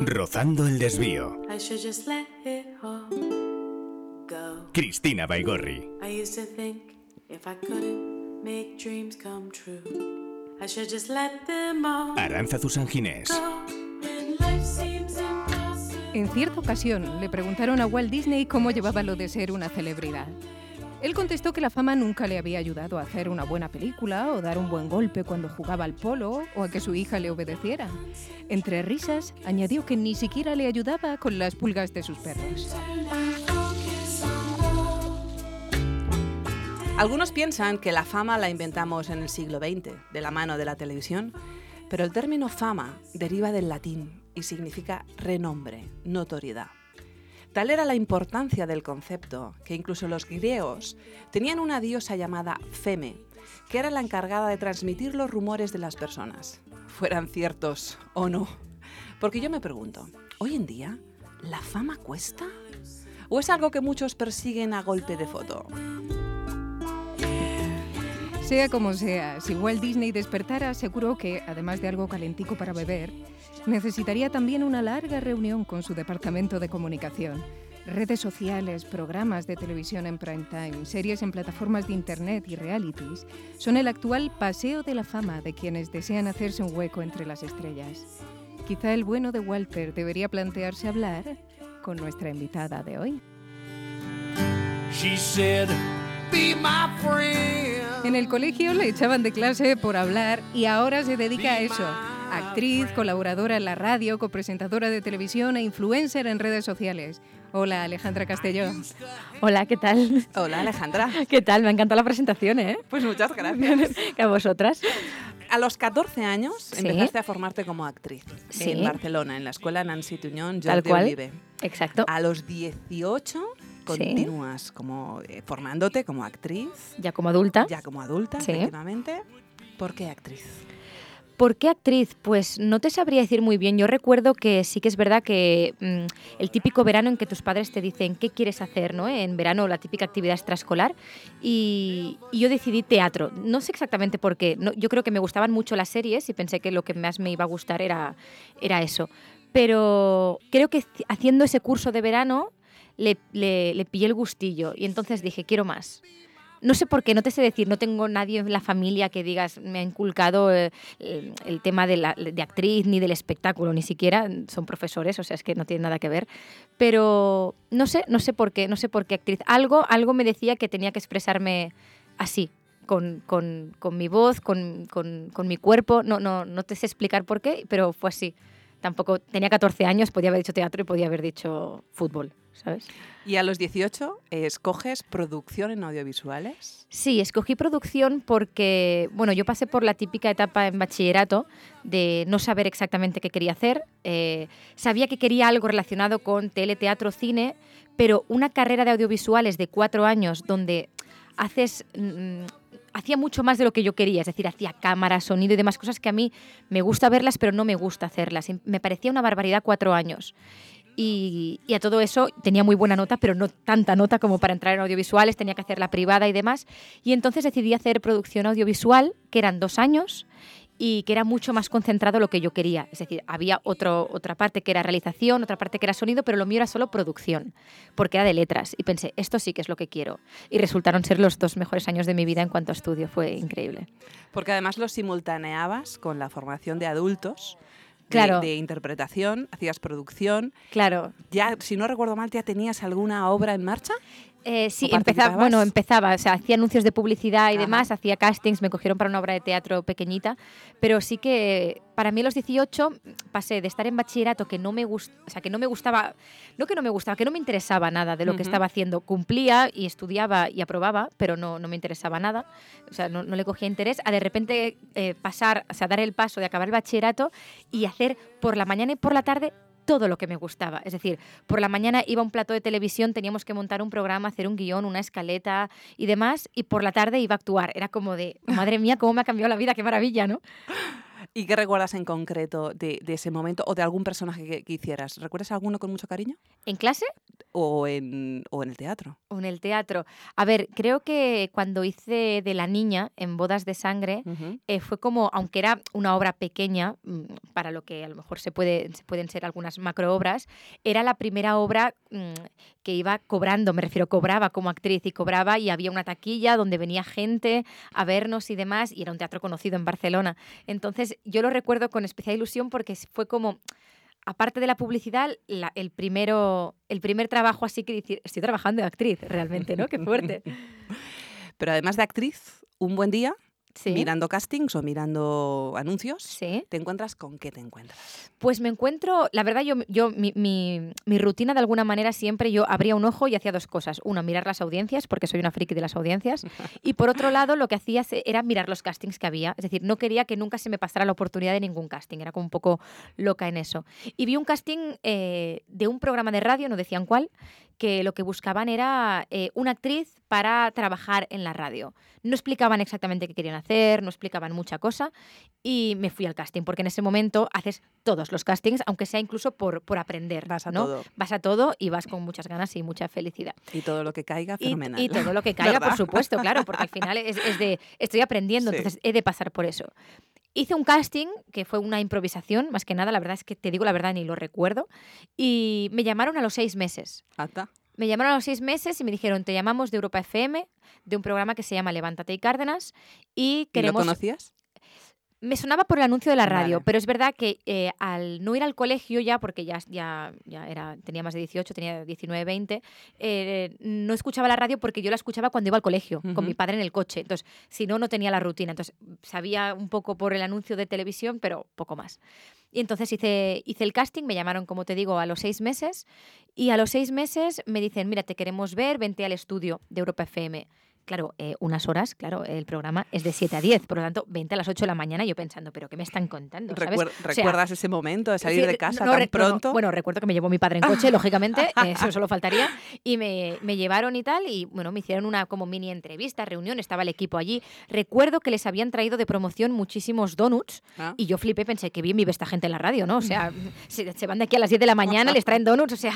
Rozando el desvío. I should just let it all go. Cristina Baigorri. I used to think if I couldn't make dreams come true, I should just let them all Aránzazu San Ginés. En cierta ocasión le preguntaron a Walt Disney cómo llevaba lo de ser una celebridad. Él contestó que la fama nunca le había ayudado a hacer una buena película o dar un buen golpe cuando jugaba al polo o a que su hija le obedeciera. Entre risas, añadió que ni siquiera le ayudaba con las pulgas de sus perros. Algunos piensan que la fama la inventamos en el siglo XX, de la mano de la televisión, pero el término fama deriva del latín y significa renombre, notoriedad. Tal era la importancia del concepto que incluso los griegos tenían una diosa llamada Feme, que era la encargada de transmitir los rumores de las personas, fueran ciertos o no. Porque yo me pregunto, hoy en día, ¿la fama cuesta? ¿O es algo que muchos persiguen a golpe de foto? Sea como sea, si Walt Disney despertara, seguro que, además de algo calentico para beber, necesitaría también una larga reunión con su departamento de comunicación. Redes sociales, programas de televisión en prime time, series en plataformas de internet y realities son el actual paseo de la fama de quienes desean hacerse un hueco entre las estrellas. Quizá el bueno de Walter debería plantearse hablar con nuestra invitada de hoy. She said, Be my friend. En el colegio le echaban de clase por hablar y ahora se dedica a eso. Actriz, colaboradora en la radio, copresentadora de televisión e influencer en redes sociales. Hola, Alejandra Castellón. Hola, ¿qué tal? Hola Alejandra. ¿Qué tal? Me ha encantado la presentación, ¿eh? Pues muchas gracias. Que a vosotras. A los 14 años Sí. empezaste a formarte como actriz Sí. en Barcelona, en la escuela Nancy Tuñón, Tal Jordi cual. Olive. Exacto. A los 18 continúas como eh, formándote como actriz, Ya como adulta. ya como adulta, Sí. efectivamente. ¿Por qué actriz? ¿Por qué actriz? Pues no te sabría decir muy bien. Yo recuerdo que sí que es verdad que mm, el típico verano en que tus padres te dicen qué quieres hacer, ¿no? En verano la típica actividad extraescolar y, y yo decidí teatro. No sé exactamente por qué. No, yo creo que me gustaban mucho las series y pensé que lo que más me iba a gustar era, era eso. Pero creo que ci- haciendo ese curso de verano le, le, le pillé el gustillo y entonces dije, quiero más. No sé por qué, no te sé decir, no tengo nadie en la familia que digas, me ha inculcado eh, el, tema de, la, de actriz ni del espectáculo, ni siquiera son profesores, o sea, es que no tiene nada que ver. Pero no sé, no sé por qué, no sé por qué actriz. Algo, algo me decía que tenía que expresarme así, con, con, con mi voz, con, con, con mi cuerpo. No, no, no te sé explicar por qué, pero fue así. Tampoco tenía 14 años, podía haber dicho teatro y podía haber dicho fútbol, ¿sabes? Y a los 18 eh, escoges producción en audiovisuales. Sí, escogí producción porque, bueno, yo pasé por la típica etapa en bachillerato de no saber exactamente qué quería hacer. Eh, sabía que quería algo relacionado con tele, teatro, cine, pero una carrera de audiovisuales de cuatro años donde haces... hacía mucho más de lo que yo quería, es decir, hacía cámara, sonido y demás cosas que a mí me gusta verlas, pero no me gusta hacerlas. Me parecía una barbaridad cuatro años. Y, y a todo eso tenía muy buena nota, pero no tanta nota como para entrar en audiovisuales, tenía que hacerla privada y demás. Y entonces decidí hacer producción audiovisual, que eran dos años y que era mucho más concentrado lo que yo quería. Es decir, había otro, otra parte que era realización, otra parte que era sonido, pero lo mío era solo producción, porque era de letras. Y pensé, esto sí que es lo que quiero. Y resultaron ser los dos mejores años de mi vida en cuanto a estudio. Fue increíble. Porque además lo simultaneabas con la formación de adultos. de- Claro. de interpretación, hacías producción. Claro, Ya, si no recuerdo mal, ¿ya tenías alguna obra en marcha? Eh, sí, ¿O empezaba, bueno, empezaba, o sea, hacía anuncios de publicidad y Ajá. demás, hacía castings, me cogieron para una obra de teatro pequeñita, pero sí que para mí a los 18 pasé de estar en bachillerato que no me gust, o sea, que no me gustaba, no que no me gustaba, que no me interesaba nada de lo que estaba haciendo, cumplía y estudiaba y aprobaba, pero no, no me interesaba nada, o sea, no, no le cogía interés, a de repente eh, pasar, o sea, dar el paso de acabar el bachillerato y hacer por la mañana y por la tarde todo lo que me gustaba. Es decir, por la mañana iba a un plato de televisión, teníamos que montar un programa, hacer un guion, una escaleta y demás, y por la tarde iba a actuar. Era como de, madre mía, cómo me ha cambiado la vida, qué maravilla, ¿no? ¿Y qué recuerdas en concreto de, de ese momento o de algún personaje que, que hicieras? ¿Recuerdas alguno con mucho cariño? ¿En clase? O en, o en el teatro? O en el teatro. A ver, creo que cuando hice de la niña en Bodas de Sangre, eh, fue como, aunque era una obra pequeña, mm, para lo que a lo mejor se, puede, se pueden ser algunas macroobras, era la primera obra mm, que iba cobrando, me refiero, cobraba como actriz y cobraba y había una taquilla donde venía gente a vernos y demás, y era un teatro conocido en Barcelona. Entonces yo lo recuerdo con especial ilusión porque fue como... Aparte de la publicidad, el, primero, el primer trabajo así que decir, estoy trabajando de actriz realmente, ¿no? Qué fuerte. Pero además de actriz, un buen día, Sí. mirando castings o mirando anuncios, Sí. ¿te encuentras con qué te encuentras? Pues me encuentro, la verdad, yo, yo mi, mi- mi rutina de alguna manera siempre yo abría un ojo y hacía dos cosas. Uno, mirar las audiencias, porque soy una friki de las audiencias. Y por otro lado, lo que hacía era mirar los castings que había. Es decir, no quería que nunca se me pasara la oportunidad de ningún casting. Era como un poco loca en eso. Y vi un casting eh, de un programa de radio, no decían cuál, que lo que buscaban era eh, una actriz para trabajar en la radio. No explicaban exactamente qué querían hacer, no explicaban mucha cosa y me fui al casting, porque en ese momento haces todos los castings, aunque sea incluso por, por aprender. Vas a ¿no? todo. Vas a todo y vas con muchas ganas y mucha felicidad. Y todo lo que caiga, fenomenal. y todo lo que caiga, por supuesto, claro, porque al final es, es de estoy aprendiendo, Sí. entonces he de pasar por eso. Hice un casting que fue una improvisación, más que nada, la verdad es que te digo la verdad, ni lo recuerdo, y me llamaron a los seis meses. Ata. Me llamaron a los seis meses y me dijeron, te llamamos de Europa FM, de un programa que se llama Levántate y Cárdenas, y ¿Y ¿Lo queremos... conocías? Me sonaba por el anuncio de la radio, Vale. pero es verdad que eh, al no ir al colegio ya, porque ya, ya, ya era, tenía más de 18, tenía 19, 20, eh, no escuchaba la radio porque yo la escuchaba cuando iba al colegio, con mi padre en el coche. Entonces, si no, no tenía la rutina. Entonces, sabía un poco por el anuncio de televisión, pero poco más. Y entonces hice, hice el casting, me llamaron, como te digo, a los seis meses. Y a los seis meses me dicen, mira, te queremos ver, vente al estudio de Europa FM. Claro, eh, unas horas, claro, el programa es de 7 a 10, por lo tanto, 20 a las 8 de la mañana, yo pensando, ¿pero qué me están contando? ¿sabes? Recuer- O sea, ¿Recuerdas ese momento de salir Sí, de casa no tan no, pronto? bueno, recuerdo que me llevó mi padre en coche, lógicamente, eso solo faltaría. Y me, me llevaron y tal, y bueno, me hicieron una como mini entrevista, reunión, estaba el equipo allí. Recuerdo que les habían traído de promoción muchísimos donuts, Ah. y yo flipé, pensé, que bien vive esta gente en la radio, ¿no? O sea, se, se van de aquí a las 10 de la mañana, les traen donuts, o sea.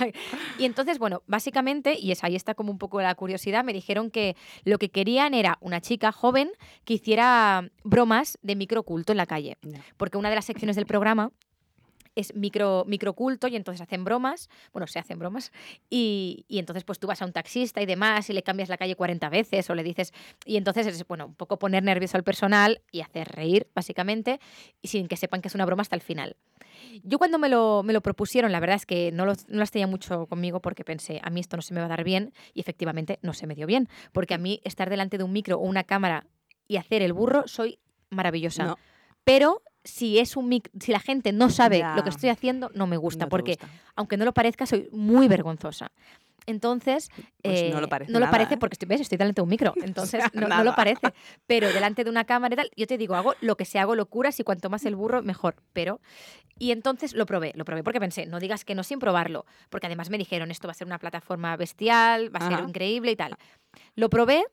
Y entonces, bueno, básicamente, y es, ahí está como un poco la curiosidad, me dijeron que lo que querían era una chica joven que hiciera bromas de microculto en la calle porque una de las secciones del programa es micro, microculto y entonces hacen bromas, bueno, se hacen bromas, y, y entonces pues tú vas a un taxista y demás y le cambias la calle 40 veces o le dices, y entonces es, bueno, un poco poner nervioso al personal y hacer reír, básicamente, y sin que sepan que es una broma hasta el final. Yo cuando me lo, me lo propusieron, la verdad es que no, lo- no las tenía mucho conmigo porque pensé, a mí esto no se me va a dar bien y efectivamente no se me dio bien, porque a mí estar delante de un micro o una cámara y hacer el burro soy maravillosa. No. Pero si es un mic- si la gente no sabe Ya. lo que estoy haciendo, no me gusta, No porque gusta. aunque no lo parezca, soy muy vergonzosa. Entonces, Pues eh, no lo parece no lo parece ¿eh? porque estoy, ¿ves? estoy delante de un micro, entonces no, lo parece. Pero delante de una cámara y tal, yo te digo, hago lo que sea, hago locuras y cuanto más el burro, mejor. Pero, y entonces lo probé, lo probé porque pensé, no digas que no sin probarlo, porque además me dijeron, esto va a ser una plataforma bestial, va a ser increíble y tal. Lo probé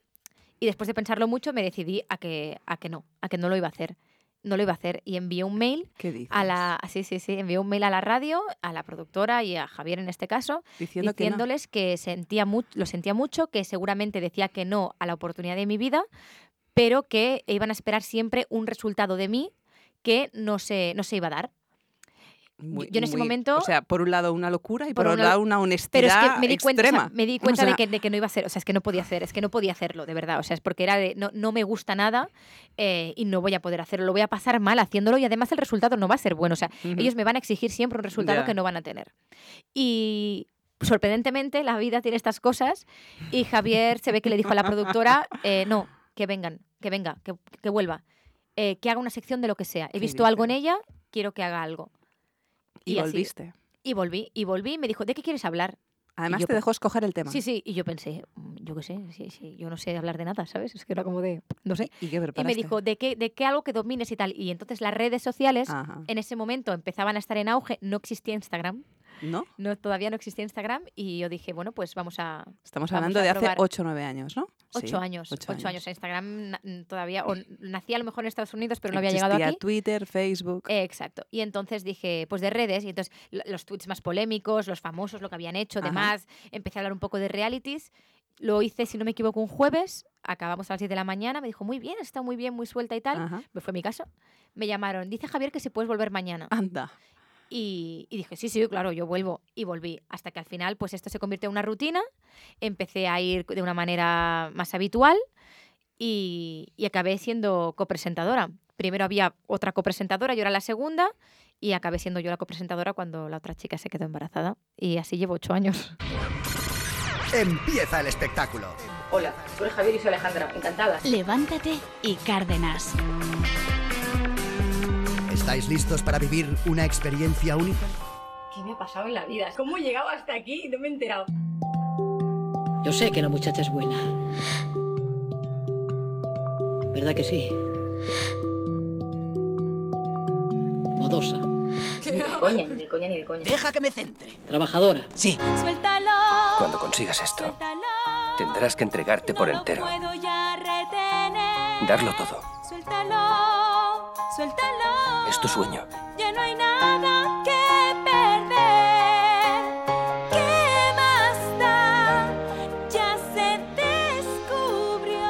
y después de pensarlo mucho me decidí a que, a que no, a que no lo iba a hacer. No lo iba a hacer y envié un mail ¿Qué dices? a la, sí, sí, sí, envié un mail a la radio, a la productora y a Javier en este caso, Diciendo que no. diciéndoles que, sentía mu- lo sentía mucho, que seguramente decía que no a la oportunidad de mi vida, pero que iban a esperar siempre un resultado de mí que no se, no se iba a dar. Muy- yo en ese muy- momento- O sea, por un lado una locura y por, Por otro una- lado una Pero honestidad es que me di cuenta, o sea, extrema. me di O cuenta sea, de, que, de que no iba a ser, o sea, es que no podía hacer, es que no podía hacerlo, de verdad. O sea, es porque era de, no, no me gusta nada eh, y no voy a poder hacerlo. Lo voy a pasar mal haciéndolo y además el resultado no va a ser bueno. O sea, ellos me van a exigir siempre un resultado que no van a tener. Y sorprendentemente la vida tiene estas cosas y Javier se ve que le dijo a la productora, eh, no, que vengan, que venga, que, que vuelva, eh, que haga una sección de lo que sea. He ¿Qué visto algo en ella, quiero que haga algo. Y, y así. volviste. Y volví, y volví y me dijo, ¿de qué quieres hablar? Además yo te dejó escoger el tema. Sí, sí, y yo pensé, "Mm, yo qué sé, sí, sí, yo no sé hablar de nada, ¿sabes? Es que era como de, no sé. ¿Y qué Y me dijo, ¿de qué, ¿de qué algo que domines y tal? Y entonces las redes sociales Ajá. en ese momento empezaban a estar en auge, no existía Instagram. ¿No? no todavía no existía Instagram y yo dije, bueno, pues vamos a... Estamos Vamos hablando a de hace probar. 8 o 9 años, ¿no? Ocho Sí, años, ocho ocho, años. Instagram na- mm, todavía, o nacía a lo mejor en Estados Unidos, pero no había llegado aquí. Twitter, Facebook. Eh, Exacto. Y entonces dije, pues de redes, y entonces lo- los tweets más polémicos, los famosos, lo que habían hecho, Ajá. demás. Empecé a hablar un poco de realities. Lo hice, si no me equivoco, un jueves. Acabamos a las 10 de la mañana. Me dijo, muy bien, está muy bien, muy suelta y tal. Ajá. Me fue mi caso. Me llamaron. Dice Javier que si puedes volver mañana. Anda. Y, y dije, sí, sí, claro, yo vuelvo. Y volví. Hasta que al final, pues esto se convirtió en una rutina. Empecé a ir de una manera más habitual y, y acabé siendo copresentadora. Primero había otra copresentadora, yo era la segunda. Y acabé siendo yo la copresentadora cuando la otra chica se quedó embarazada. Y así llevo ocho años. Empieza el espectáculo. Hola, soy Javier y soy Alejandra. Encantada. Levántate y Cárdenas. ¿Estáis listos para vivir una experiencia única? ¿Qué me ha pasado en la vida? ¿Cómo he llegado hasta aquí? No me he enterado. Yo sé que la muchacha es buena. ¿Verdad que sí? Modosa, Ni de coña, ni de coña, ni de coña. Deja que me centre. trabajadora. Sí. Suéltalo. Cuando consigas esto, tendrás que entregarte por entero. puedo ya retener. Darlo todo. Suéltalo. Suéltalo. Es tu sueño. Ya no hay nada que perder. ¿Qué más da? Ya se descubrió.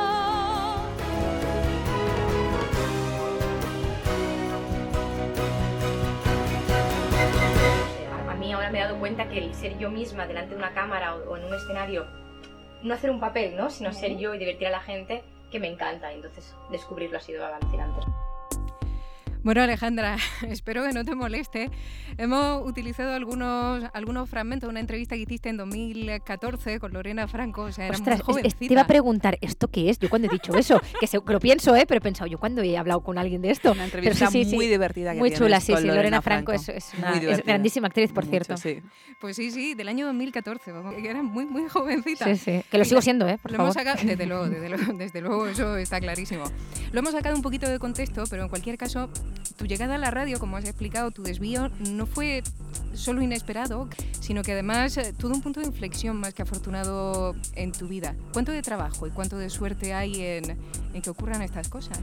A mí ahora me he dado cuenta que el ser yo misma delante de una cámara o, en un escenario, no hacer un papel, ¿no? Sino ser yo y divertir a la gente, que me encanta. Y entonces descubrirlo ha sido alucinante. Bueno, Alejandra, espero que no te moleste. Hemos utilizado algunos, algunos fragmentos de una entrevista que hiciste en 2014 con Lorena Franco, o sea, era Ostras, muy es- es- te iba a preguntar, ¿esto qué es? Yo cuando he dicho eso, que, se- que lo pienso, ¿eh? Pero he pensado, ¿yo cuando he hablado con alguien de esto? Una entrevista sí, sí, sí. muy divertida que Muy chula, sí, con sí. Lorena Franco, es, Franco. es una Muy es grandísima actriz, por Mucho, cierto. sí. Pues sí, sí, del año 2014, vamos, que era muy, muy jovencita. Sí, sí. Que lo sigo siendo, ¿eh? Por Lo favor. hemos sacado, desde luego, desde luego, desde luego, eso está clarísimo. Lo hemos sacado un poquito de contexto, pero en cualquier caso, tu llegada a la radio, como has explicado, tu desvío no fue solo inesperado, sino que además eh, tuvo un punto de inflexión más que afortunado en tu vida. ¿Cuánto de trabajo y cuánto de suerte hay en, que ocurran estas cosas?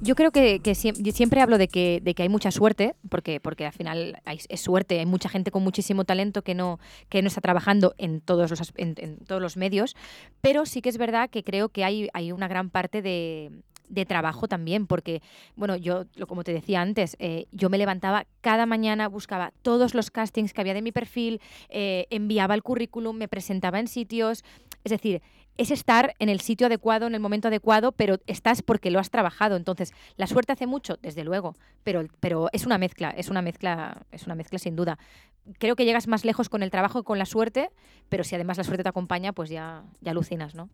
Yo creo que, siempre hablo de que, hay mucha suerte, porque, al final hay- es suerte, hay mucha gente con muchísimo talento que no, está trabajando en todos, los, medios, pero sí que es verdad que creo que hay una gran parte de, de trabajo también, porque, bueno, yo, como te decía antes, eh, yo me levantaba cada mañana, buscaba todos los castings que había de mi perfil, eh, enviaba el currículum, me presentaba en sitios, es decir, es estar en el sitio adecuado, en el momento adecuado, pero estás porque lo has trabajado. Entonces, la suerte hace mucho, desde luego, pero, pero es una mezcla, es una mezcla, es una mezcla sin duda. Creo que llegas más lejos con el trabajo que con la suerte, pero si además la suerte te acompaña, pues ya, ya alucinas, ¿no?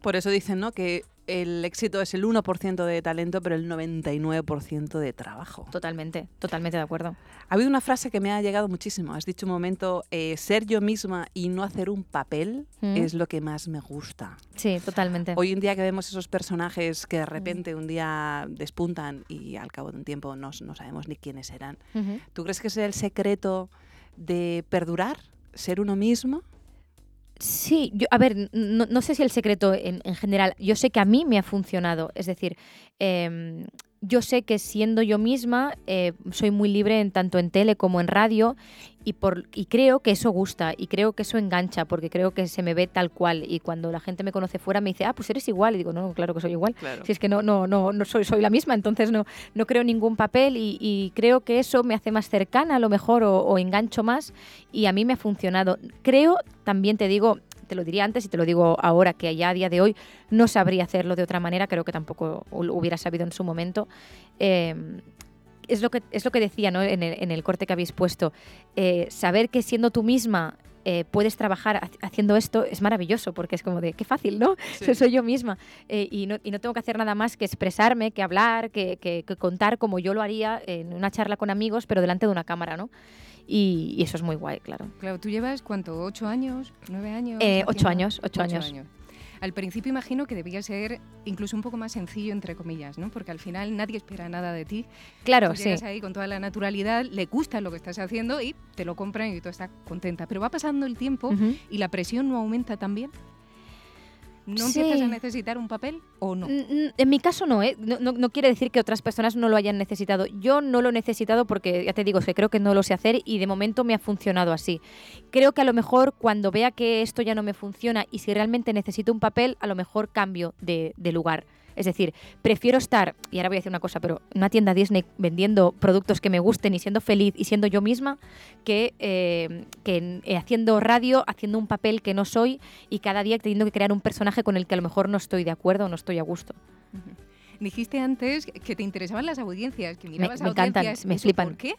Por eso dicen ¿no? que el éxito es el 1% de talento, pero el 99% de trabajo. Totalmente, totalmente de acuerdo. Ha habido una frase que me ha llegado muchísimo. Has dicho un momento, eh, ser yo misma y no hacer un papel Mm. es lo que más me gusta. Sí, totalmente. Hoy en día que vemos esos personajes que de repente un día despuntan y al cabo de un tiempo no, no sabemos ni quiénes eran. ¿tú crees que es el secreto de perdurar? ¿Ser uno mismo? Sí, yo, a ver, no, no sé si el secreto en, en general, yo sé que a mí me ha funcionado, es decir, em, yo sé que siendo yo misma eh, soy muy libre en tanto en tele como en radio y, por, y creo que eso gusta y creo que eso engancha porque creo que se me ve tal cual y cuando la gente me conoce fuera me dice, ah, pues eres igual y digo, no, claro que soy igual. Claro. Si es que no, no, no, no soy, soy la misma, entonces no, no creo ningún papel y, y creo que eso me hace más cercana a lo mejor o, o engancho más y a mí me ha funcionado. Creo, también te digo, te lo diría antes y te lo digo ahora, que ya a día de hoy no sabría hacerlo de otra manera, creo que tampoco hu- hubiera sabido en su momento. Eh, es lo que, es lo que decía ¿no? en, el, en el corte que habéis puesto. Eh, saber que siendo tú misma eh, puedes trabajar ha- haciendo esto es maravilloso, porque es como de, qué fácil, ¿no? Sí. Soy yo misma. Eh, y, no, y no tengo que hacer nada más que expresarme, que hablar, que, que- que contar como yo lo haría en una charla con amigos, pero delante de una cámara, ¿no? Y, y eso es muy guay, claro. Claro, tú llevas, ¿cuánto? ¿Ocho años? ¿Nueve años? Eh, ocho años, ocho años. Al principio imagino que debía ser incluso un poco más sencillo, entre comillas, ¿no? Porque al final nadie espera nada de ti. Claro, Tú sí. llegas ahí con toda la naturalidad, le gusta lo que estás haciendo y te lo compran y tú estás contenta. Pero va pasando el tiempo Ujú. y la presión no aumenta también. ¿No Sí. empiezas a necesitar un papel o no? Mm, mm, En mi caso no, ¿eh? no, no- no quiere decir que otras personas no lo hayan necesitado. Yo no lo he necesitado porque, ya te digo, que creo que no lo sé hacer y de momento me ha funcionado así. Creo que a lo mejor cuando vea que esto ya no me funciona y si realmente necesito un papel, a lo mejor cambio de, de lugar. Es decir, prefiero estar, y ahora voy a decir una cosa, pero en una tienda Disney vendiendo productos que me gusten y siendo feliz y siendo yo misma, que, eh, que eh, haciendo radio, haciendo un papel que no soy y cada día teniendo que crear un personaje con el que a lo mejor no estoy de acuerdo o no estoy a gusto. Dijiste antes que te interesaban las audiencias, que mirabas me encantan, audiencias. me ¿Eso flipan. ¿Por qué?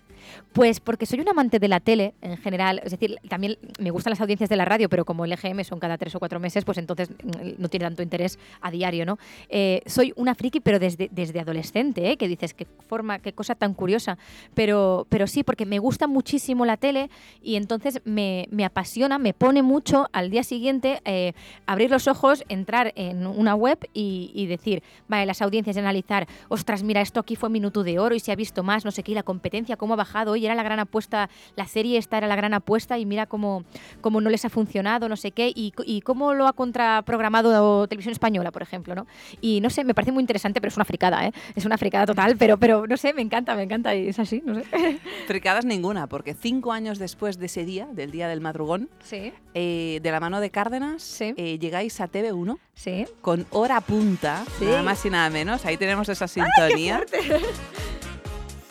Pues porque soy un amante de la tele en general, es decir, también me gustan las audiencias de la radio, pero como el EGM son cada tres o cuatro meses, pues entonces mm, no tiene tanto interés a diario, ¿no? Eh, soy una friki, pero desde, desde adolescente, ¿eh? que dices, qué forma, qué cosa tan curiosa, pero, pero sí, porque me gusta muchísimo la tele y entonces me, me apasiona, me pone mucho al día siguiente eh, abrir los ojos, entrar en una web y, y decir, vale, las audiencias y analizar, ostras, mira, esto aquí fue minuto de oro y se ha visto más, no sé qué, y la competencia, cómo ha bajado, y era la gran apuesta, la serie esta era la gran apuesta y mira cómo, cómo no les ha funcionado, no sé qué, y, y cómo lo ha contraprogramado Televisión Española, por ejemplo, ¿no? Y no sé, me parece muy interesante, pero es una fricada, ¿eh? Es una fricada total, pero, pero no sé, me encanta, me encanta y es así, no sé. Fricadas ninguna, porque cinco años después de ese día, del día del madrugón, Sí, eh, de la mano de Cárdenas, Sí. eh, llegáis a TV1 sí. con hora punta, nada más y nada menos. Ahí tenemos esa sintonía.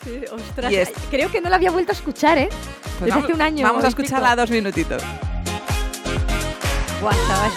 Sí, ostras, Y es- creo que no la había vuelto a escuchar, ¿eh? Pues Desde vamos, hace un año. Vamos a pico. escucharla dos minutitos. Buah, chaval.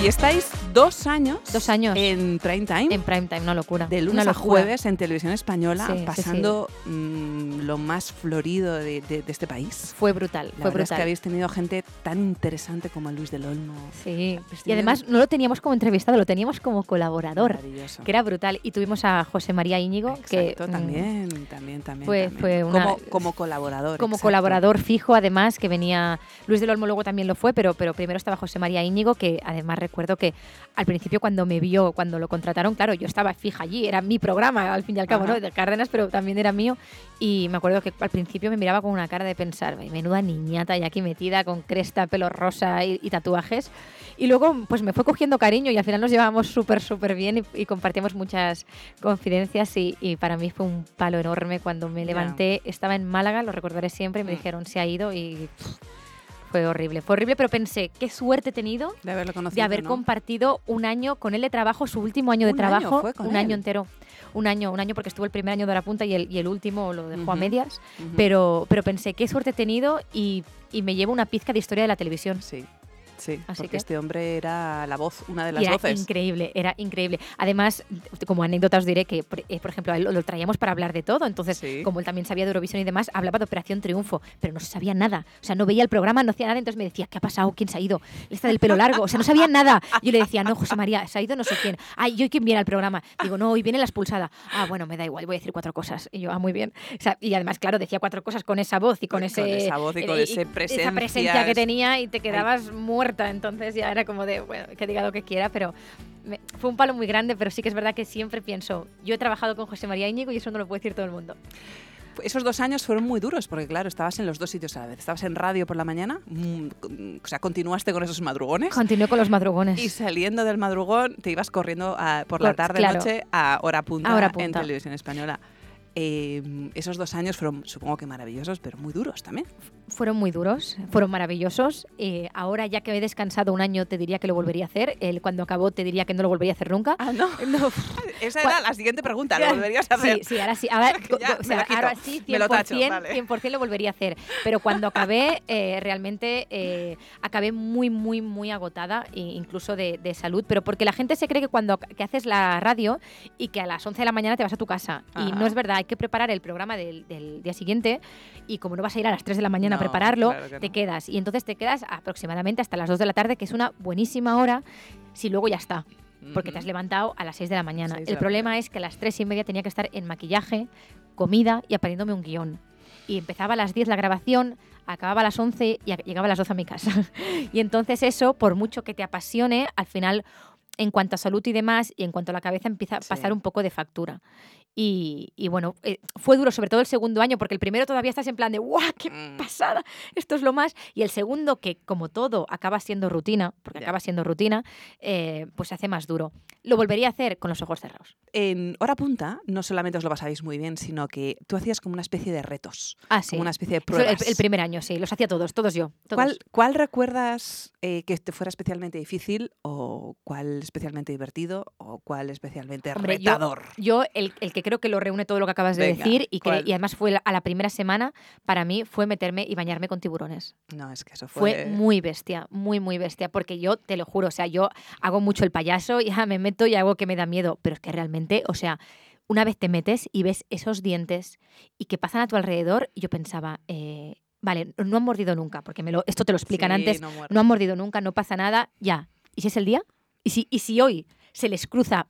Y estáis dos años, Dos años. en prime time. En prime time, una locura. de lunes a jueves en televisión española, Sí, sí, sí. pasando mm, lo más florido de, de- de este país. Fue brutal, La fue verdad es que habéis tenido gente tan interesante como Luis del Olmo. Sí, y además no lo teníamos como entrevistado, lo teníamos como colaborador, Maravilloso. que era brutal. Y tuvimos a José María Íñigo, que Exacto, mm, también, también, también. fue- también. fue una- como, como colaborador. como exacto. colaborador fijo, además, que venía Luis del Olmo luego también lo fue, pero, pero primero estaba José María Íñigo, que además recuerdo que al principio cuando me vio, cuando lo contrataron, claro, yo estaba fija allí, era mi programa al fin y al cabo, Ajá. ¿no? De Cárdenas, pero también era mío. Y me acuerdo que al principio me miraba con una cara de pensar, "Ay, menuda niñata y aquí metida con cresta, pelo rosa y, y tatuajes. Y luego pues me fue cogiendo cariño y al final nos llevábamos súper, súper bien y, y compartíamos muchas confidencias y, y para mí fue un palo enorme cuando me levanté, estaba en Málaga, lo recordaré siempre, y me Mm. dijeron se ha ido y pff, fue horrible, fue horrible, pero pensé, qué suerte he tenido De haberlo conocido. de haber ¿no? compartido un año con él de trabajo, su último año de año trabajo, un él. año entero. Un año, un año porque estuvo el primer año de la punta y el, y el último lo dejó a medias. Pero, pero pensé, qué suerte he tenido y, y me llevo una pizca de historia de la televisión. Sí, sí, Así porque que- este hombre era la voz, una de Y las era voces. increíble, era increíble. Además, como anécdota os diré que, por, eh, ejemplo, lo, lo traíamos para hablar de todo. Entonces, Sí. como él también sabía de Eurovisión y demás, hablaba de Operación Triunfo, pero no se sabía nada. O sea, no veía el programa, no hacía nada. Entonces me decía, ¿qué ha pasado? ¿Quién se ha ido? Esta del pelo largo. O sea, no sabía nada. Yo le decía, no, José María, se ha ido no sé quién. Ay, ¿y hoy quién viene al programa? Digo, no, hoy viene la expulsada. Ah, bueno, me da igual, voy a decir cuatro cosas. Y yo, ah, muy bien. O sea, y además, claro, decía cuatro cosas con esa voz y con Con ese... esa voz y con eh, ese Esa presencia. presencia que tenía y te quedabas Entonces ya era como de, bueno, que diga lo que quiera, pero me- fue un palo muy grande, pero sí que es verdad que siempre pienso, yo he trabajado con José María Íñigo y eso no lo puede decir todo el mundo. Esos dos años fueron muy duros porque, claro, estabas en los dos sitios a la vez. Estabas en radio por la mañana, mm, o sea, continuaste con esos madrugones. Continué con los madrugones. Y saliendo del madrugón, te ibas corriendo a- por la Cor- tarde claro. noche a hora punta, A hora en punta. televisión española. Eh, esos dos años fueron, supongo que maravillosos, pero muy duros también. Fueron muy duros, fueron maravillosos. Eh, ahora ya que he descansado un año te diría que lo volvería a hacer. El, cuando acabó te diría que no lo volvería a hacer nunca. Ah, no. No. Esa era la siguiente pregunta, ¿lo volverías a hacer? Sí, sí, ahora sí. Ahora, Ya, o me sea, ahora sí, 100%, me lo tacho, vale. 100% lo volvería a hacer. Pero cuando acabé, eh, realmente eh, acabé muy, muy, muy agotada, incluso de, de salud. Pero porque la gente se cree que cuando que haces la radio y que a las 11 de la mañana te vas a tu casa. Y Ajá. no es verdad, hay que preparar el programa del, del día siguiente. Y como no vas a ir a las 3 de la mañana a prepararlo, claro que te no. quedas. Y entonces te quedas aproximadamente hasta las 2 de la tarde, que es una buenísima hora, si luego ya está porque te has levantado a las 6 de la mañana. De El la problema es que a las 3 y media tenía que estar en maquillaje, comida y aprendiéndome un guion. Y empezaba a las 10 la grabación, acababa a las 11 y llegaba a las 12 a mi casa. y entonces eso, por mucho que te apasione, al final, en cuanto a salud y demás, y en cuanto a la cabeza, empieza a Sí. pasar un poco de factura. Y, y bueno, eh, fue duro, sobre todo el segundo año, porque el primero todavía estás en plan de ¡guau, qué Mm. pasada! Esto es lo más. Y el segundo, que como todo acaba siendo rutina, porque acaba siendo rutina, eh, pues se hace más duro. Lo volvería a hacer con los ojos cerrados. En hora punta, no solamente os lo pasáis muy bien, sino que tú hacías como una especie de retos, Ah, sí. como una especie de el, pruebas. el primer año, sí, los hacía todos, todos yo. todos. ¿Cuál, cuál recuerdas eh, que te fuera especialmente difícil o cuál especialmente divertido o cuál especialmente Hombre, yo- retador? Yo, el, el que creo que lo reúne todo lo que acabas de Venga, decir y, que, y además fue a la primera semana, para mí fue meterme y bañarme con tiburones. No, es que eso Fue fue... muy bestia, muy, muy bestia, porque yo te lo juro, o sea, yo hago mucho el payaso, ya me meto y hago que me da miedo, pero es que realmente, o sea, una vez te metes y ves esos dientes y que pasan a tu alrededor, yo pensaba, eh, vale, no han mordido nunca, porque me lo, esto te lo explican Sí, antes, no no han mordido nunca, no pasa nada, ya. ¿Y si es el día? ¿Y si, y si hoy se les cruza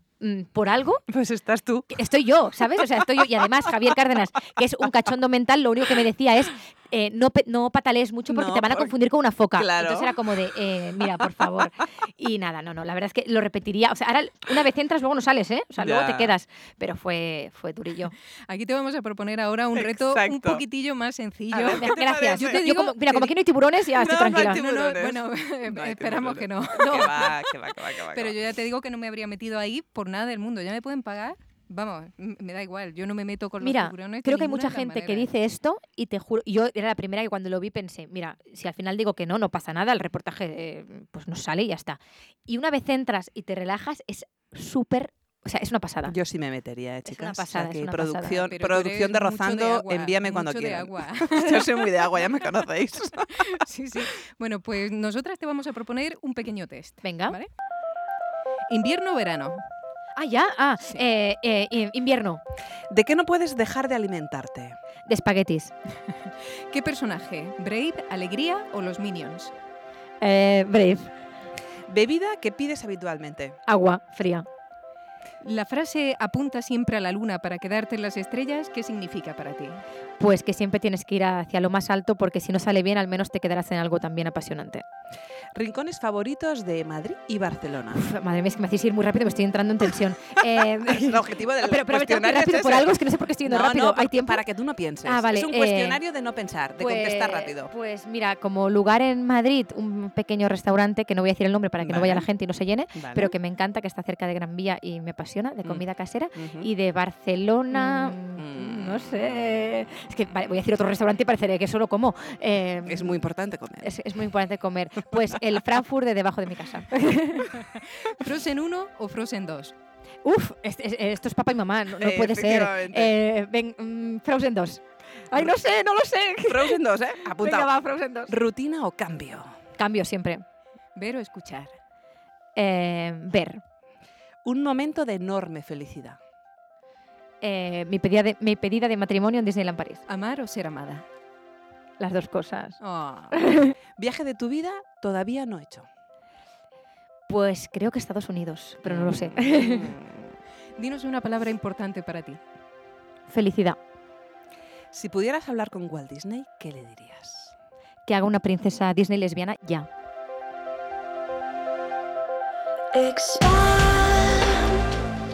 por algo? Pues estás tú. Estoy yo, ¿sabes? O sea, estoy yo. Y además, Javier Cárdenas, que es un cachondo mental, lo único que me decía es eh, no, no patalees mucho porque No, te van a porque- confundir con una foca. Claro. Entonces era como de, eh, mira, por favor. Y nada, no, no, la verdad es que lo repetiría. O sea, ahora una vez entras, luego no sales, ¿eh? O sea, luego te Ya. quedas. Pero fue, fue durillo. Aquí te vamos a proponer ahora un reto un Exacto. poquitillo más sencillo. Ver, ¿qué te Gracias. Yo te Yo digo- como- mira, como aquí no hay tiburones, ya estoy No, no hay tranquila. No, no, tiburones. bueno, No hay esperamos que no. Que va, que va, que va, que va, que Pero yo ya te digo que no me habría metido ahí por nada del mundo. Ya me pueden pagar. Vamos, me da igual. Yo no me meto con Mira, los tiburones. creo que hay mucha gente que maneras. dice esto y te juro, yo era la primera que cuando lo vi pensé, mira, si al final digo que no, no pasa nada, el reportaje eh, pues no sale y ya está. Y una vez entras y te relajas, es súper, o sea, es una pasada. Yo sí me metería, eh, Es una chicas. pasada, o sea, es que una pasada. producción, Pero tú producción de Rozando, agua, envíame cuando mucho de quieran. agua. Yo soy muy de agua, ya me conocéis. sí, sí. Bueno, pues nosotras te vamos a proponer un pequeño test. Venga. ¿Vale? Invierno o verano. Ah, ya, ah, eh, eh, in- invierno, ¿De qué no puedes dejar de alimentarte? de espaguetis, ¿Qué personaje? ¿Brave, Alegría o los Minions? eh, brave, Bebida que pides habitualmente. agua fría. La frase apunta siempre a la luna para quedarte en las estrellas, ¿qué significa para ti? Pues que siempre tienes que ir hacia lo más alto porque si no sale bien, al menos te quedarás en algo también apasionante. Rincones favoritos de Madrid y Barcelona. Uf, madre mía, es que me hacéis ir muy rápido, me estoy entrando en tensión. Eh, el objetivo del pero, pero cuestionario es rápido por algo, es que no sé por qué estoy yendo No, rápido. no, ¿Hay tiempo? Para que tú no pienses. Ah, vale, Es un eh, cuestionario de no pensar, de contestar Pues- rápido. Pues mira, como lugar en Madrid, un pequeño restaurante, que no voy a decir el nombre para que no vaya la gente y no se llene, Vale. pero que me encanta, que está cerca de Gran Vía y me apasiona, de Mm. comida casera. Y de Barcelona, Mm. no sé. Es que vale, voy a decir otro restaurante y pareceré que solo como. Eh, Es muy importante comer. es, es muy importante comer. Pues el Frankfurt de debajo de mi casa. ¿Frozen 1 o Frozen 2? Uf, es- es- esto es papá y mamá, no, no Eh, puede ser. Eh, ven, mm, Frozen 2. Ay, no sé, no lo sé. Frozen 2, ¿eh? Venga, Apuntado. va, Frozen 2. ¿Rutina o cambio? Cambio siempre. ¿Ver o escuchar? Eh, ver. Un momento de enorme felicidad. Eh, mi, pedida de, mi pedida de matrimonio en Disneyland París. ¿Amar o ser amada? Las dos cosas. Oh. Viaje de tu vida todavía no hecho. Pues creo que Estados Unidos, pero no lo sé. Dinos una palabra importante para ti. Felicidad. Si pudieras hablar con Walt Disney, ¿qué le dirías? Que haga una princesa Disney lesbiana ya.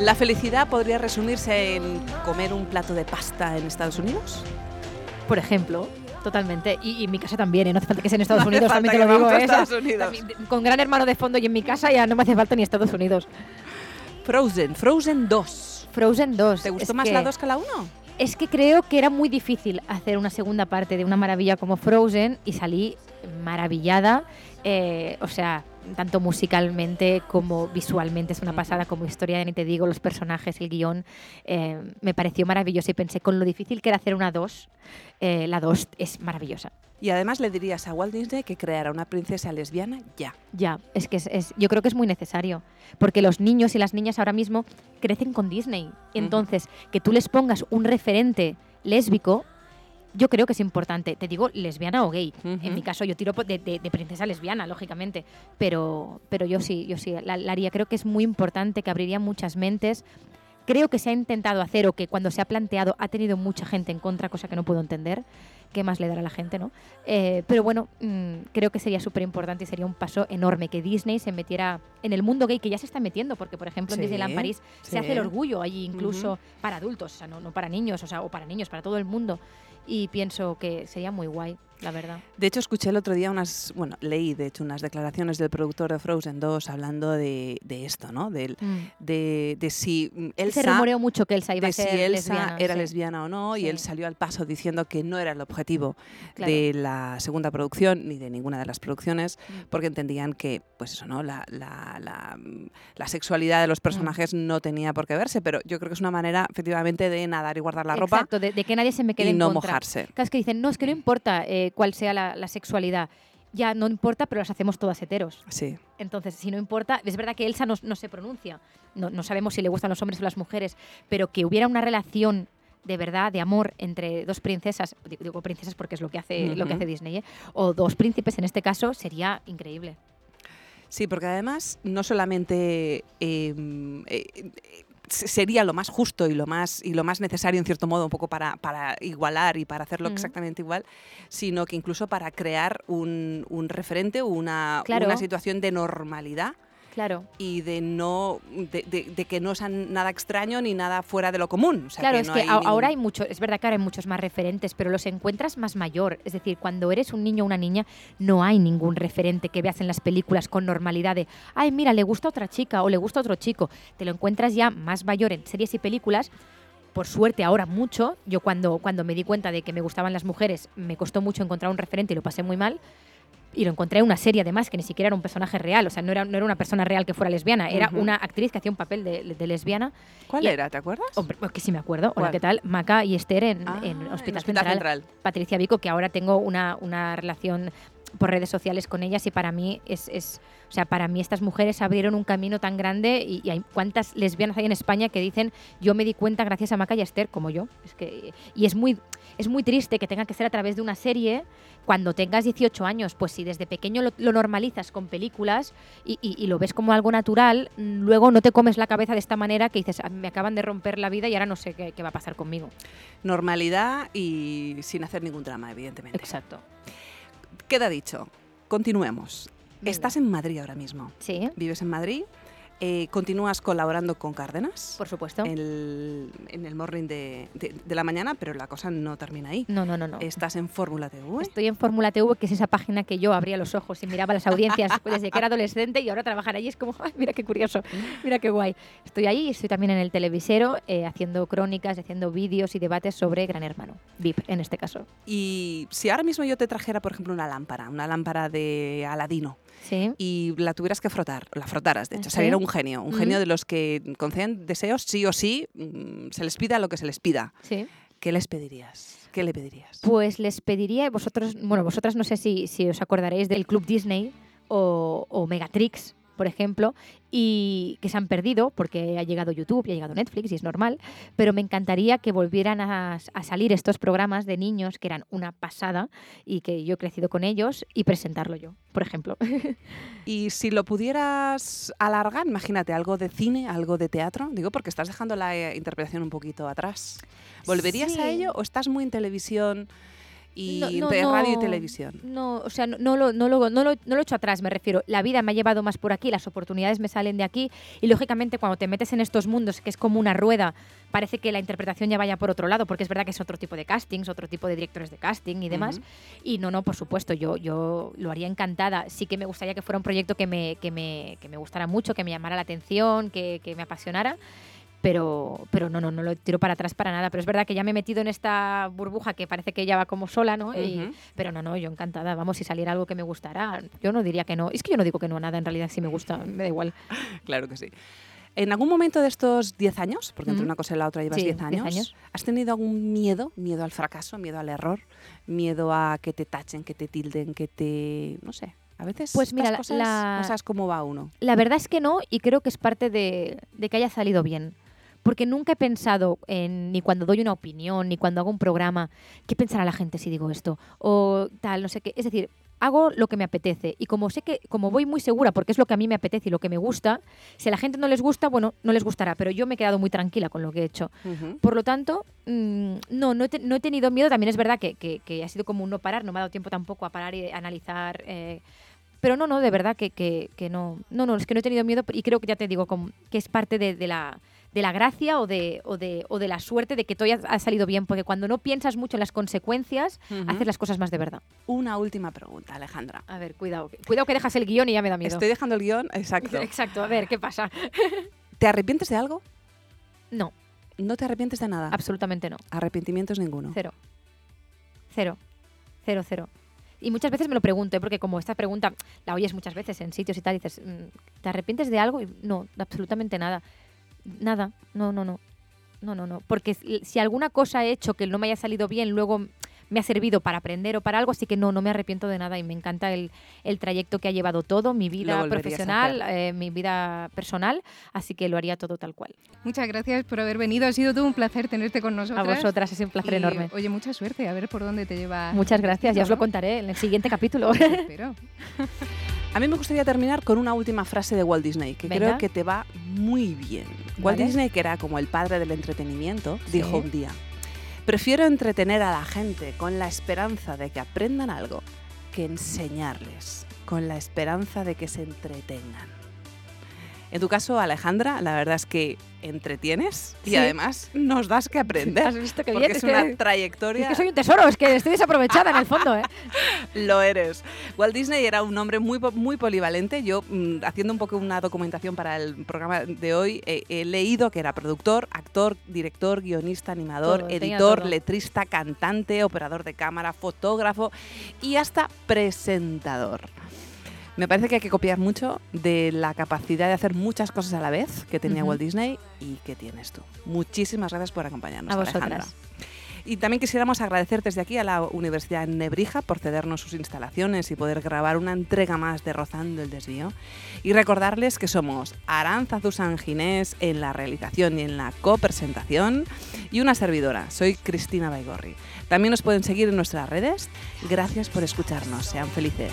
¿La felicidad podría resumirse en comer un plato de pasta en Estados Unidos? Por ejemplo. Totalmente. Y, y en mi casa también, ¿eh? no hace falta que sea en Estados No hace Unidos, también te lo digo. ¿eh? Estados Unidos. también- con gran hermano de fondo y en mi casa ya no me hace falta ni Estados Unidos. Frozen, Frozen 2. Frozen 2. ¿Te gustó es más que- la 2 que la 1? Es que creo que era muy difícil hacer una segunda parte de una maravilla como Frozen y salí maravillada. eh, o sea, tanto musicalmente como visualmente es una pasada, como historia, ni te digo, los personajes, el guion. eh, me pareció maravilloso y pensé, con lo difícil que era hacer una 2, eh, la 2 es maravillosa. Y además le dirías a Walt Disney que creara una princesa lesbiana ya. Ya, es que es, es- yo creo que es muy necesario, porque los niños y las niñas ahora mismo crecen con Disney. Entonces, que tú les pongas un referente lésbico, yo creo que es importante. Te digo lesbiana o gay. En mi caso, yo tiro de, de- de princesa lesbiana, lógicamente. Pero, pero yo sí, yo sí, la, la haría. Creo que es muy importante, que abriría muchas mentes creo que se ha intentado hacer o que cuando se ha planteado ha tenido mucha gente en contra, cosa que no puedo entender. ¿Qué más le dará a la gente, no? Eh, pero bueno, mm, creo que sería súper importante y sería un paso enorme que Disney se metiera en el mundo gay, que ya se está metiendo, porque por ejemplo en Disneyland París sí. se hace el orgullo allí, incluso para adultos, o sea, no, no para niños, o sea, o para niños, para todo el mundo. Y pienso que sería muy guay, la verdad. De hecho, escuché el otro día unas, bueno, leí de hecho unas declaraciones del productor de Frozen 2 hablando de, de esto, ¿no? Del- Mm. de, de si mm, Se Elsa, rumoreó mucho que Elsa iba de a ser si Elsa lesbiana. era sí. lesbiana o no, y él salió al paso diciendo que no era el objetivo Claro. de la segunda producción ni de ninguna de las producciones, Mm. porque entendían que, pues eso, ¿no? La, la- la, mm, la sexualidad de los personajes no tenía por qué verse, pero yo creo que es una manera, efectivamente, de nadar y guardar la ropa Exacto, de, de que nadie se me quede y en no contra. mojarse. Claro, es que dicen, no, es que no importa eh, cuál sea la, la sexualidad. Ya no importa, pero las hacemos todas heteros. Sí. Entonces, si no importa, es verdad que Elsa no, no se pronuncia. No, no sabemos si le gustan los hombres o las mujeres, pero que hubiera una relación de verdad, de amor entre dos princesas, digo- princesas porque es lo que hace, lo que hace Disney, ¿eh? o dos príncipes en este caso, sería increíble. Sí, porque además no solamente eh, eh, eh, sería lo más justo y lo más y lo más necesario en cierto modo un poco para, para igualar y para hacerlo exactamente igual, sino que incluso para crear un, un referente, una, Claro. una situación de normalidad Claro. y de no de, de- de que no sea nada extraño ni nada fuera de lo común. O sea, claro, que es que hay ahora hay mucho, es verdad que ahora hay muchos más referentes, pero los encuentras más mayor. Es decir, cuando eres un niño o una niña, no hay ningún referente que veas en las películas con normalidad de, ay, mira, le gusta otra chica o le gusta otro chico. Te lo encuentras ya más mayor en series y películas. Por suerte, ahora mucho. Yo cuando, cuando me di cuenta de que me gustaban las mujeres, me costó mucho encontrar un referente y lo pasé muy mal. Y lo encontré en una serie, además, que ni siquiera era un personaje real. O sea, no era, no era una persona real que fuera lesbiana. Era una actriz que hacía un papel de, de lesbiana. ¿Cuál Y- era? ¿Te acuerdas? Hombre, pues que sí me acuerdo. Hola, ¿Cuál? ¿qué tal? Maca y Esther en, Ah, en en Hospital, Hospital Central. Central. Patricia Vico, que ahora tengo una, una relación por redes sociales con ellas y para mí es, es- o sea, para mí estas mujeres abrieron un camino tan grande y, y hay cuántas lesbianas hay en España que dicen yo me di cuenta gracias a Maca y a Esther como yo. Es que y es muy es muy triste que tenga que ser a través de una serie cuando tengas 18 años, pues si desde pequeño lo, lo normalizas con películas y, y- y lo ves como algo natural, mm, luego no te comes la cabeza de esta manera que dices, "Ah, me acaban de romper la vida y ahora no sé qué, qué va a pasar conmigo. Normalidad y sin hacer ningún drama, evidentemente. Exacto. Queda dicho. Continuemos. Estás en Madrid ahora mismo. Sí, Vives en Madrid. Eh, continúas colaborando con Cárdenas por supuesto. el- en el morning de, de- de la mañana, pero la cosa no termina ahí. No, no, no, no. Estás en Fórmula TV. Estoy en Fórmula TV, que es esa página que yo abría los ojos y miraba las audiencias desde que era adolescente y ahora trabajar allí es como, "Ay, mira qué curioso, mira qué guay. Estoy ahí y estoy también en el televisero eh, haciendo crónicas, haciendo vídeos y debates sobre Gran Hermano, VIP en este caso. Y si ahora mismo yo te trajera, por ejemplo, una lámpara, una lámpara de Aladino, Sí. y la tuvieras que frotar, la frotaras, de hecho, ¿Sí? un genio, un Mm. genio de los que conceden deseos sí o sí, mm, se les pida lo que se les pida. Sí. ¿Qué les pedirías? ¿Qué le pedirías? Pues les pediría, vosotros, bueno, vosotras no sé si, si os acordaréis del Club Disney o, o Megatrix, por ejemplo, y que se han perdido porque ha llegado YouTube y ha llegado Netflix y es normal, pero me encantaría que volvieran a, a salir estos programas de niños que eran una pasada y que yo he crecido con ellos y presentarlo yo, por ejemplo. Y si lo pudieras alargar, imagínate, algo de cine, algo de teatro, digo, porque estás dejando la eh, interpretación un poquito atrás. ¿Volverías a ello o estás muy en televisión y No, no, de radio y televisión? No, o sea, no, lo, no, lo, no, lo, no lo he hecho atrás, me refiero. La vida me ha llevado más por aquí, las oportunidades me salen de aquí y lógicamente cuando te metes en estos mundos, que es como una rueda, parece que la interpretación ya vaya por otro lado, porque es verdad que es otro tipo de castings, otro tipo de directores de casting y demás. Y no, no, por supuesto, yo, yo lo haría encantada. Sí que me gustaría que fuera un proyecto que me, que me, que me gustara mucho, que me llamara la atención, que, que me apasionara. Pero, pero no, no, no lo tiro para atrás para nada. Pero es verdad que ya me he metido en esta burbuja que parece que ella va como sola, ¿no? Y- pero no, no, yo encantada. Vamos, si saliera algo que me gustara, yo no diría que no. Es que yo no digo que no a nada, en realidad, si me gusta, me da igual. Claro que sí. En algún momento de estos 10 años, porque entre una cosa y la otra llevas Sí, 10 10 años, años. ¿has tenido algún miedo? ¿Miedo al fracaso? ¿Miedo al error? ¿Miedo a que te tachen, que te tilden, que te... no sé? A veces Pues mira, estas cosas la- no sabes cómo va uno. La verdad es que no, y creo que es parte de, de que haya salido bien. Porque nunca he pensado en, ni cuando doy una opinión, ni cuando hago un programa, ¿qué pensará la gente si digo esto? O tal, no sé qué. Es decir, hago lo que me apetece. Y como sé que, como voy muy segura, porque es lo que a mí me apetece y lo que me gusta, si a la gente no les gusta, bueno, no les gustará, pero yo me he quedado muy tranquila con lo que he hecho. Por lo tanto, mm, no, no he, te- no he tenido miedo. También es verdad que, que- que ha sido como un no parar, no me ha dado tiempo tampoco a parar y analizar. eh, pero no, no, de verdad que, que- que no. No, no, es que no he tenido miedo y creo que ya te digo como que es parte de, de la, de la gracia o de, o, de, o de la suerte de que todo ha salido bien, porque cuando no piensas mucho en las consecuencias, Ujú. haces las cosas más de verdad. Una última pregunta, Alejandra. A ver, cuidado. Cuidado que dejas el guion y ya me da miedo. Estoy dejando el guion, exacto. Exacto, a ver, ¿qué pasa? ¿Te arrepientes de algo? No, No te arrepientes de nada. absolutamente no. Arrepentimientos ninguno. Cero. Cero. Cero, cero. Y muchas veces me lo pregunto, ¿eh? porque como esta pregunta la oyes muchas veces en sitios y tal, dices, mm, ¿te arrepientes de algo? Y no, absolutamente nada. Nada, no, no, no. No, no, no. Porque si alguna cosa he hecho que no me haya salido bien, luego me ha servido para aprender o para algo, así que no, no me arrepiento de nada y me encanta el, el trayecto que ha llevado todo, mi vida profesional, eh, mi vida personal, así que lo haría todo tal cual. Muchas gracias por haber venido. Ha sido todo un placer tenerte con nosotros. A vosotras, es un placer Y, enorme. Oye, mucha suerte. A ver por dónde te lleva. Muchas gracias, ya os lo contaré en el siguiente capítulo. Espero. A mí me gustaría terminar con una última frase de Walt Disney, que Venga. creo que te va muy bien. Walt Vale. Disney, que era como el padre del entretenimiento, Sí. dijo un día, prefiero entretener a la gente con la esperanza de que aprendan algo que enseñarles con la esperanza de que se entretengan. En tu caso, Alejandra, la verdad es que entretienes y Sí. además nos das que aprender. Has visto porque bien, es, es una que- trayectoria Es que soy un tesoro, es que estoy desaprovechada en el fondo, ¿eh? Lo eres. Walt Disney era un hombre muy, muy polivalente. Yo, mm, haciendo un poco una documentación para el programa de hoy, eh, he leído que era productor, actor, director, guionista, animador, Todo, editor, letrista, cantante, operador de cámara, fotógrafo y hasta presentador. Me parece que hay que copiar mucho de la capacidad de hacer muchas cosas a la vez que tenía. Walt Disney y que tienes tú. Muchísimas gracias por acompañarnos, A vosotras. Alejandra. Y también quisiéramos agradecer desde aquí a la Universidad Nebrija por cedernos sus instalaciones y poder grabar una entrega más de Rozando el Desvío. Y recordarles que somos Aranzazu San Ginés en la realización y en la copresentación y una servidora. Soy Cristina Baigorri. También nos pueden seguir en nuestras redes. Gracias por escucharnos. Sean felices.